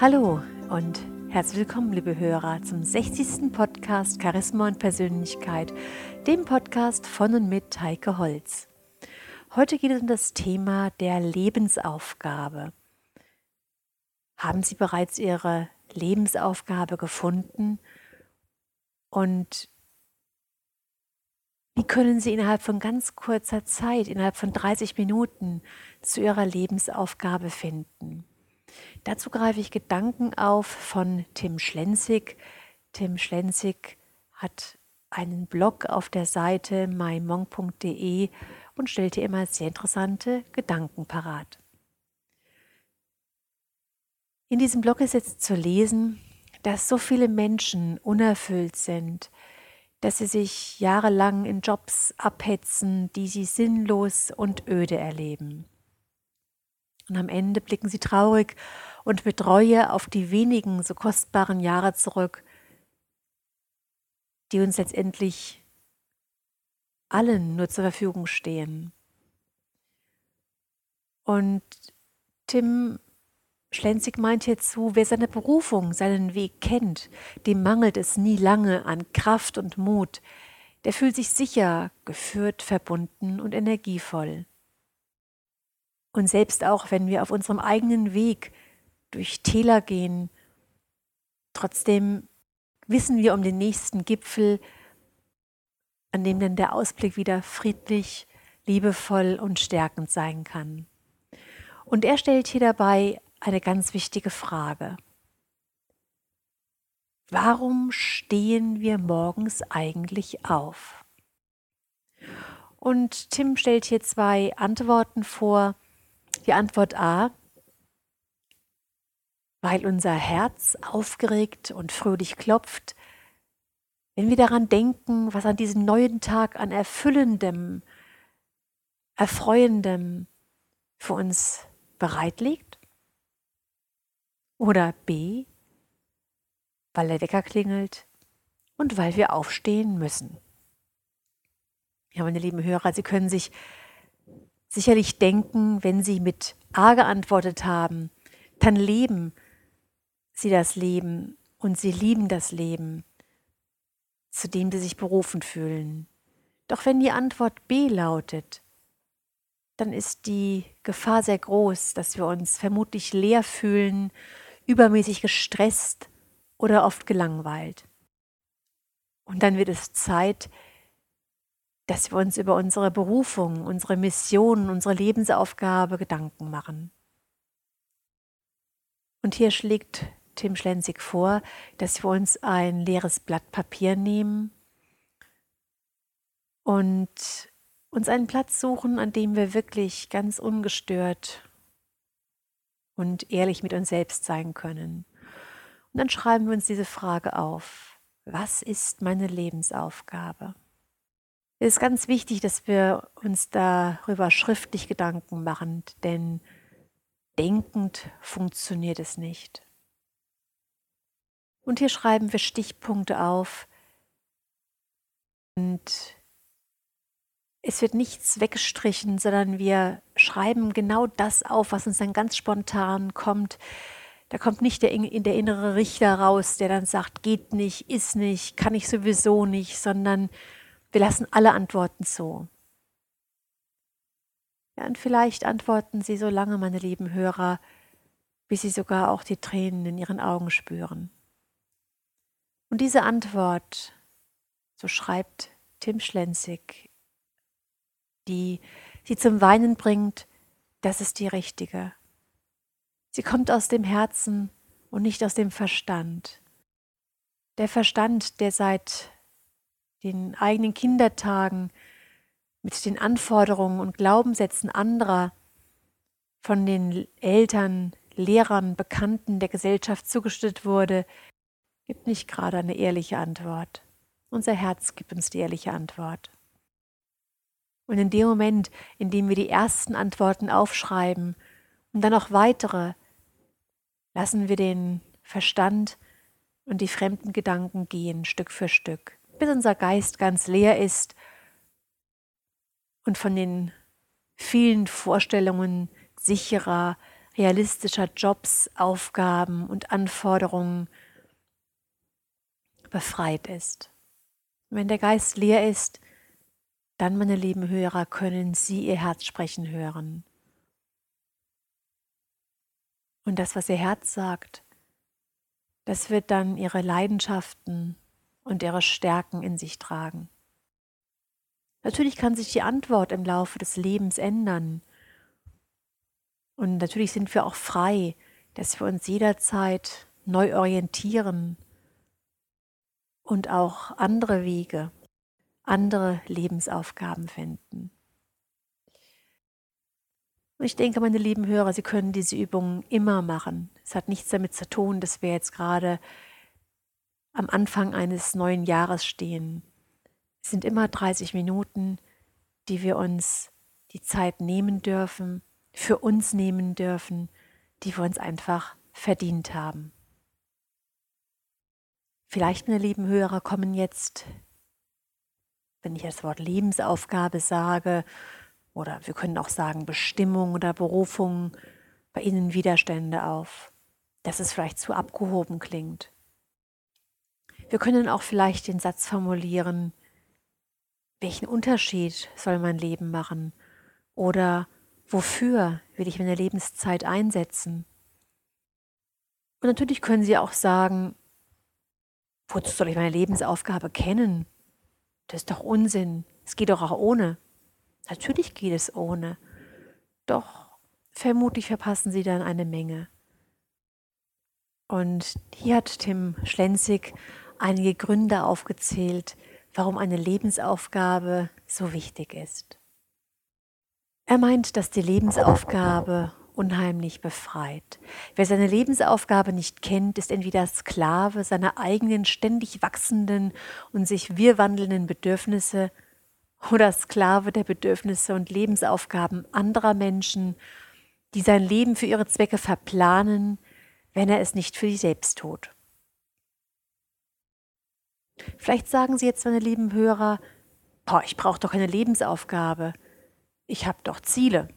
Hallo und herzlich willkommen, liebe Hörer, zum 60. Podcast Charisma und Persönlichkeit, dem Podcast von und mit Heike Holz. Heute geht es um das Thema der Lebensaufgabe. Haben Sie bereits Ihre Lebensaufgabe gefunden? Und wie können Sie innerhalb von ganz kurzer Zeit, innerhalb von 30 Minuten, zu Ihrer Lebensaufgabe finden? Dazu greife ich Gedanken auf von Tim Schlenzig. Tim Schlenzig hat einen Blog auf der Seite mymonk.de und stellt hier immer sehr interessante Gedanken parat. In diesem Blog ist jetzt zu lesen, dass so viele Menschen unerfüllt sind, dass sie sich jahrelang in Jobs abhetzen, die sie sinnlos und öde erleben. Und am Ende blicken sie traurig und mit Reue auf die wenigen so kostbaren Jahre zurück, die uns letztendlich allen nur zur Verfügung stehen. Und Tim Schlenzig meint hierzu, wer seine Berufung, seinen Weg kennt, dem mangelt es nie lange an Kraft und Mut, der fühlt sich sicher, geführt, verbunden und energievoll. Und selbst auch wenn wir auf unserem eigenen Weg durch Täler gehen, trotzdem wissen wir um den nächsten Gipfel, an dem dann der Ausblick wieder friedlich, liebevoll und stärkend sein kann. Und er stellt hier dabei eine ganz wichtige Frage. Warum stehen wir morgens eigentlich auf? Und Tim stellt hier zwei Antworten vor. Die Antwort A, weil unser Herz aufgeregt und fröhlich klopft, wenn wir daran denken, was an diesem neuen Tag an erfüllendem, erfreuendem für uns bereit liegt? Oder B, weil der Wecker klingelt und weil wir aufstehen müssen. Ja, meine lieben Hörer, Sie können sich sicherlich denken, wenn Sie mit A geantwortet haben, dann leben Sie das Leben und Sie lieben das Leben, zu dem Sie sich berufen fühlen. Doch wenn die Antwort B lautet, dann ist die Gefahr sehr groß, dass wir uns vermutlich leer fühlen übermäßig gestresst oder oft gelangweilt. Und dann wird es Zeit, dass wir uns über unsere Berufung, unsere Mission, unsere Lebensaufgabe Gedanken machen. Und hier schlägt Tim Schlenzig vor, dass wir uns ein leeres Blatt Papier nehmen und uns einen Platz suchen, an dem wir wirklich ganz ungestört und ehrlich mit uns selbst sein können. Und dann schreiben wir uns diese Frage auf. Was ist meine Lebensaufgabe? Es ist ganz wichtig, dass wir uns darüber schriftlich Gedanken machen, denn denkend funktioniert es nicht. Und hier schreiben wir Stichpunkte auf und es wird nichts weggestrichen, sondern wir schreiben genau das auf, was uns dann ganz spontan kommt. Da kommt nicht der, der innere Richter raus, der dann sagt, geht nicht, ist nicht, kann ich sowieso nicht, sondern wir lassen alle Antworten zu. Ja, und vielleicht antworten Sie so lange, meine lieben Hörer, bis Sie sogar auch die Tränen in Ihren Augen spüren. Und diese Antwort, so schreibt Tim Schlenzig die sie zum Weinen bringt, das ist die richtige. Sie kommt aus dem Herzen und nicht aus dem Verstand. Der Verstand, der seit den eigenen Kindertagen mit den Anforderungen und Glaubenssätzen anderer von den Eltern, Lehrern, Bekannten der Gesellschaft zugestellt wurde, gibt nicht gerade eine ehrliche Antwort. Unser Herz gibt uns die ehrliche Antwort. Und in dem Moment, in dem wir die ersten Antworten aufschreiben und dann auch weitere, lassen wir den Verstand und die fremden Gedanken gehen, Stück für Stück, bis unser Geist ganz leer ist und von den vielen Vorstellungen sicherer, realistischer Jobs, Aufgaben und Anforderungen befreit ist. Wenn der Geist leer ist, dann, meine lieben Hörer, können Sie Ihr Herz sprechen hören. Und das, was Ihr Herz sagt, das wird dann Ihre Leidenschaften und Ihre Stärken in sich tragen. Natürlich kann sich die Antwort im Laufe des Lebens ändern. Und natürlich sind wir auch frei, dass wir uns jederzeit neu orientieren und auch andere Wege, andere Lebensaufgaben finden. Und ich denke, meine lieben Hörer, Sie können diese Übungen immer machen. Es hat nichts damit zu tun, dass wir jetzt gerade am Anfang eines neuen Jahres stehen. Sind immer 30 Minuten, die wir uns die Zeit nehmen dürfen, für uns nehmen dürfen, die wir uns einfach verdient haben. Vielleicht, meine lieben Hörer, kommen jetzt, wenn ich das Wort Lebensaufgabe sage, oder wir können auch sagen Bestimmung oder Berufung, bei Ihnen Widerstände auf, dass es vielleicht zu abgehoben klingt. Wir können auch vielleicht den Satz formulieren, welchen Unterschied soll mein Leben machen? Oder wofür will ich meine Lebenszeit einsetzen? Und natürlich können Sie auch sagen, Wozu soll ich meine Lebensaufgabe kennen? Das ist doch Unsinn. Es geht doch auch ohne. Natürlich geht es ohne. Doch vermutlich verpassen Sie dann eine Menge. Und hier hat Tim Schlenzig einige Gründe aufgezählt, warum eine Lebensaufgabe so wichtig ist. Er meint, dass die Lebensaufgabe unheimlich befreit. Wer seine Lebensaufgabe nicht kennt, ist entweder Sklave seiner eigenen ständig wachsenden und sich wirrwandelnden Bedürfnisse oder Sklave der Bedürfnisse und Lebensaufgaben anderer Menschen, die sein Leben für ihre Zwecke verplanen, wenn er es nicht für sich selbst tut. Vielleicht sagen Sie jetzt, meine lieben Hörer, boah, ich brauche doch keine Lebensaufgabe. Ich habe doch Ziele.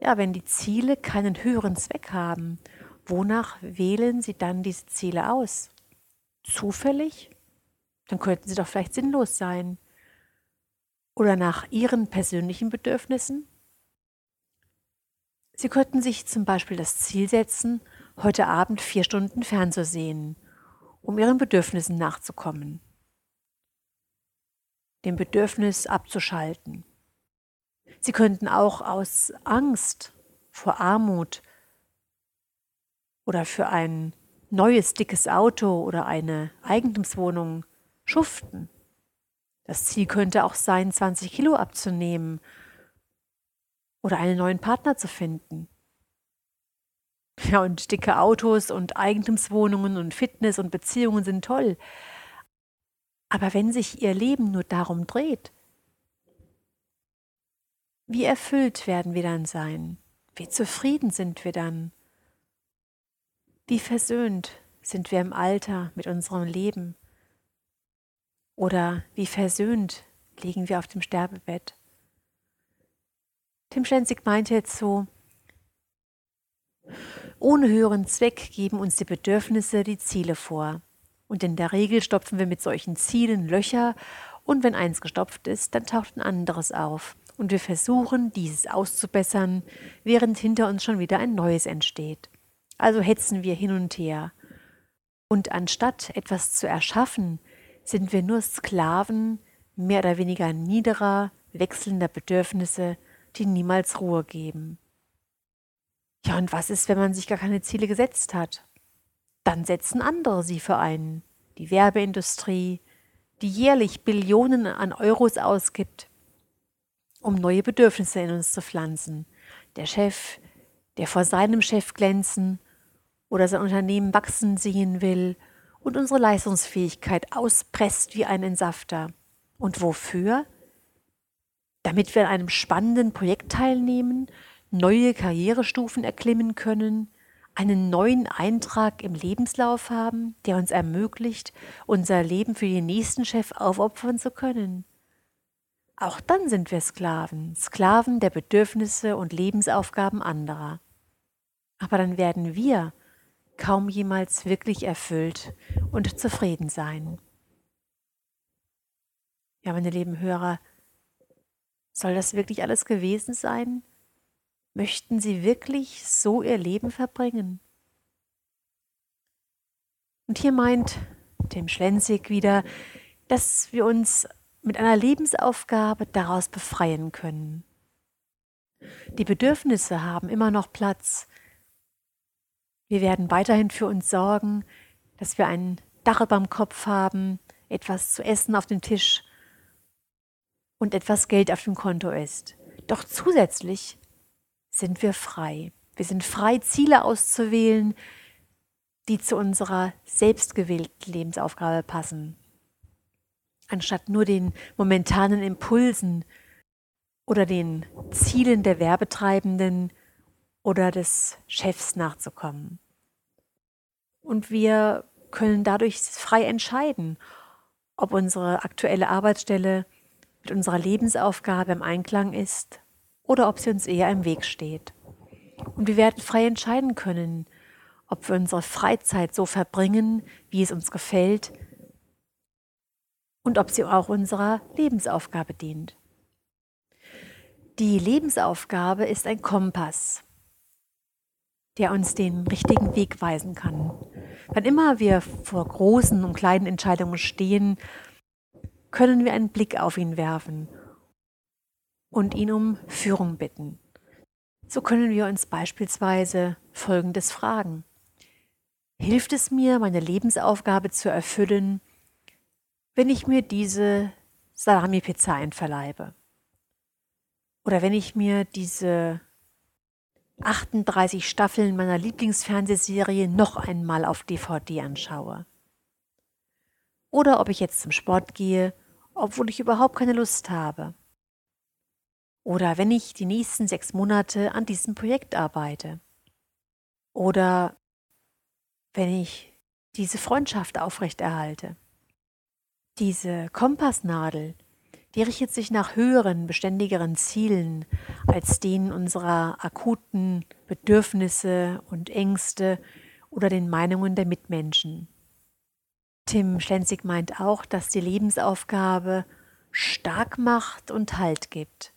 Ja, wenn die Ziele keinen höheren Zweck haben, wonach wählen Sie dann diese Ziele aus? Zufällig? Dann könnten sie doch vielleicht sinnlos sein. Oder nach Ihren persönlichen Bedürfnissen? Sie könnten sich zum Beispiel das Ziel setzen, heute Abend vier Stunden fernzusehen, um Ihren Bedürfnissen nachzukommen, dem Bedürfnis abzuschalten. Sie könnten auch aus Angst vor Armut oder für ein neues dickes Auto oder eine Eigentumswohnung schuften. Das Ziel könnte auch sein, 20 Kilo abzunehmen oder einen neuen Partner zu finden. Ja, und dicke Autos und Eigentumswohnungen und Fitness und Beziehungen sind toll. Aber wenn sich Ihr Leben nur darum dreht, wie erfüllt werden wir dann sein? Wie zufrieden sind wir dann? Wie versöhnt sind wir im Alter mit unserem Leben? Oder wie versöhnt liegen wir auf dem Sterbebett? Tim Schlenzig meinte jetzt so, ohne höheren Zweck geben uns die Bedürfnisse die Ziele vor. Und in der Regel stopfen wir mit solchen Zielen Löcher und wenn eins gestopft ist, dann taucht ein anderes auf und wir versuchen, dieses auszubessern, während hinter uns schon wieder ein neues entsteht. Also hetzen wir hin und her. Und anstatt etwas zu erschaffen, sind wir nur Sklaven mehr oder weniger niederer, wechselnder Bedürfnisse, die niemals Ruhe geben. Ja, und was ist, wenn man sich gar keine Ziele gesetzt hat? Dann setzen andere sie für einen. Die Werbeindustrie, die jährlich Billionen an Euros ausgibt, um neue Bedürfnisse in uns zu pflanzen. Der Chef, der vor seinem Chef glänzen oder sein Unternehmen wachsen sehen will und unsere Leistungsfähigkeit auspresst wie ein Entsafter. Und wofür? Damit wir an einem spannenden Projekt teilnehmen, neue Karrierestufen erklimmen können, einen neuen Eintrag im Lebenslauf haben, der uns ermöglicht, unser Leben für den nächsten Chef aufopfern zu können. Auch dann sind wir Sklaven, Sklaven der Bedürfnisse und Lebensaufgaben anderer. Aber dann werden wir kaum jemals wirklich erfüllt und zufrieden sein. Ja, meine lieben Hörer, soll das wirklich alles gewesen sein? Möchten Sie wirklich so Ihr Leben verbringen? Und hier meint Tim Schlenzig wieder, dass wir uns mit einer Lebensaufgabe daraus befreien können. Die Bedürfnisse haben immer noch Platz. Wir werden weiterhin für uns sorgen, dass wir ein Dach über dem Kopf haben, etwas zu essen auf dem Tisch und etwas Geld auf dem Konto ist. Doch zusätzlich sind wir frei. Wir sind frei, Ziele auszuwählen, die zu unserer selbstgewählten Lebensaufgabe passen. Anstatt nur den momentanen Impulsen oder den Zielen der Werbetreibenden oder des Chefs nachzukommen. Und wir können dadurch frei entscheiden, ob unsere aktuelle Arbeitsstelle mit unserer Lebensaufgabe im Einklang ist oder ob sie uns eher im Weg steht. Und wir werden frei entscheiden können, ob wir unsere Freizeit so verbringen, wie es uns gefällt und ob sie auch unserer Lebensaufgabe dient. Die Lebensaufgabe ist ein Kompass, der uns den richtigen Weg weisen kann. Wann immer wir vor großen und kleinen Entscheidungen stehen, können wir einen Blick auf ihn werfen und ihn um Führung bitten. So können wir uns beispielsweise Folgendes fragen. Hilft es mir, meine Lebensaufgabe zu erfüllen, wenn ich mir diese Salami-Pizza einverleibe? Oder wenn ich mir diese 38 Staffeln meiner Lieblingsfernsehserie noch einmal auf DVD anschaue? Oder ob ich jetzt zum Sport gehe obwohl ich überhaupt keine Lust habe. Oder wenn ich die nächsten sechs Monate an diesem Projekt arbeite. Oder wenn ich diese Freundschaft aufrechterhalte. Diese Kompassnadel, die richtet sich nach höheren, beständigeren Zielen als denen unserer akuten Bedürfnisse und Ängste oder den Meinungen der Mitmenschen. Tim Schlenzig meint auch, dass die Lebensaufgabe stark macht und Halt gibt.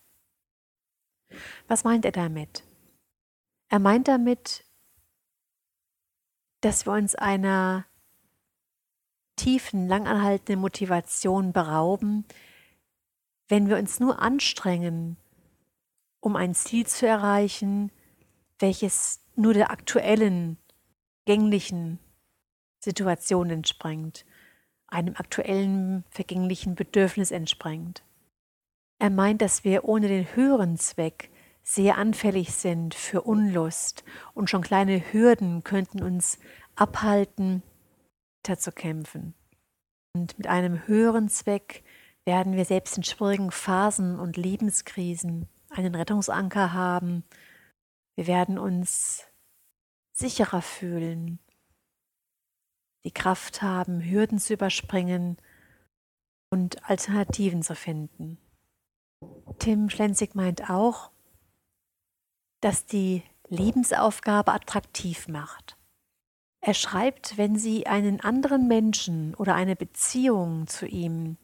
Was meint er damit? Er meint damit, dass wir uns einer tiefen, langanhaltenden Motivation berauben, wenn wir uns nur anstrengen, um ein Ziel zu erreichen, welches nur der aktuellen, gänglichen Situation entspringt, einem aktuellen vergänglichen Bedürfnis entspringt. Er meint, dass wir ohne den höheren Zweck sehr anfällig sind für Unlust und schon kleine Hürden könnten uns abhalten, zu kämpfen. Und mit einem höheren Zweck werden wir selbst in schwierigen Phasen und Lebenskrisen einen Rettungsanker haben. Wir werden uns sicherer fühlen, die Kraft haben, Hürden zu überspringen und Alternativen zu finden. Tim Schlenzig meint auch, dass die Lebensaufgabe attraktiv macht. Er schreibt, wenn Sie einen anderen Menschen oder eine Beziehung zu ihm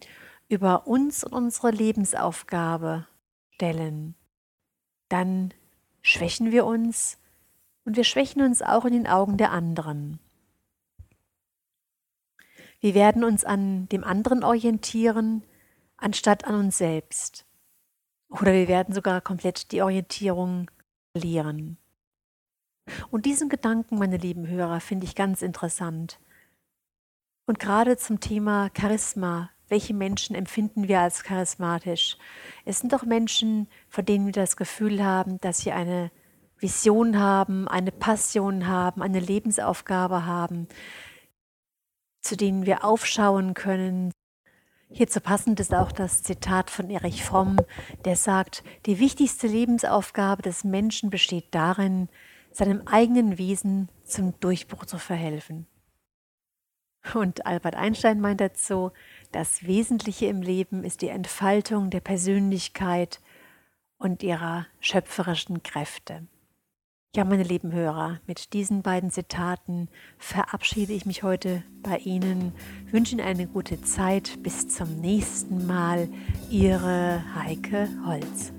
über uns und unsere Lebensaufgabe stellen, dann schwächen wir uns und wir schwächen uns auch in den Augen der anderen. Wir werden uns an dem anderen orientieren, anstatt an uns selbst. Oder wir werden sogar komplett die Orientierung verlieren. Und diesen Gedanken, meine lieben Hörer, finde ich ganz interessant. Und gerade zum Thema Charisma, welche Menschen empfinden wir als charismatisch? Es sind doch Menschen, von denen wir das Gefühl haben, dass sie eine Vision haben, eine Passion haben, eine Lebensaufgabe haben, zu denen wir aufschauen können. Hierzu passend ist auch das Zitat von Erich Fromm, der sagt, die wichtigste Lebensaufgabe des Menschen besteht darin, seinem eigenen Wesen zum Durchbruch zu verhelfen. Und Albert Einstein meint dazu, das Wesentliche im Leben ist die Entfaltung der Persönlichkeit und ihrer schöpferischen Kräfte. Ja, meine lieben Hörer, mit diesen beiden Zitaten verabschiede ich mich heute bei Ihnen, wünsche Ihnen eine gute Zeit. Bis zum nächsten Mal. Ihre Heike Holz.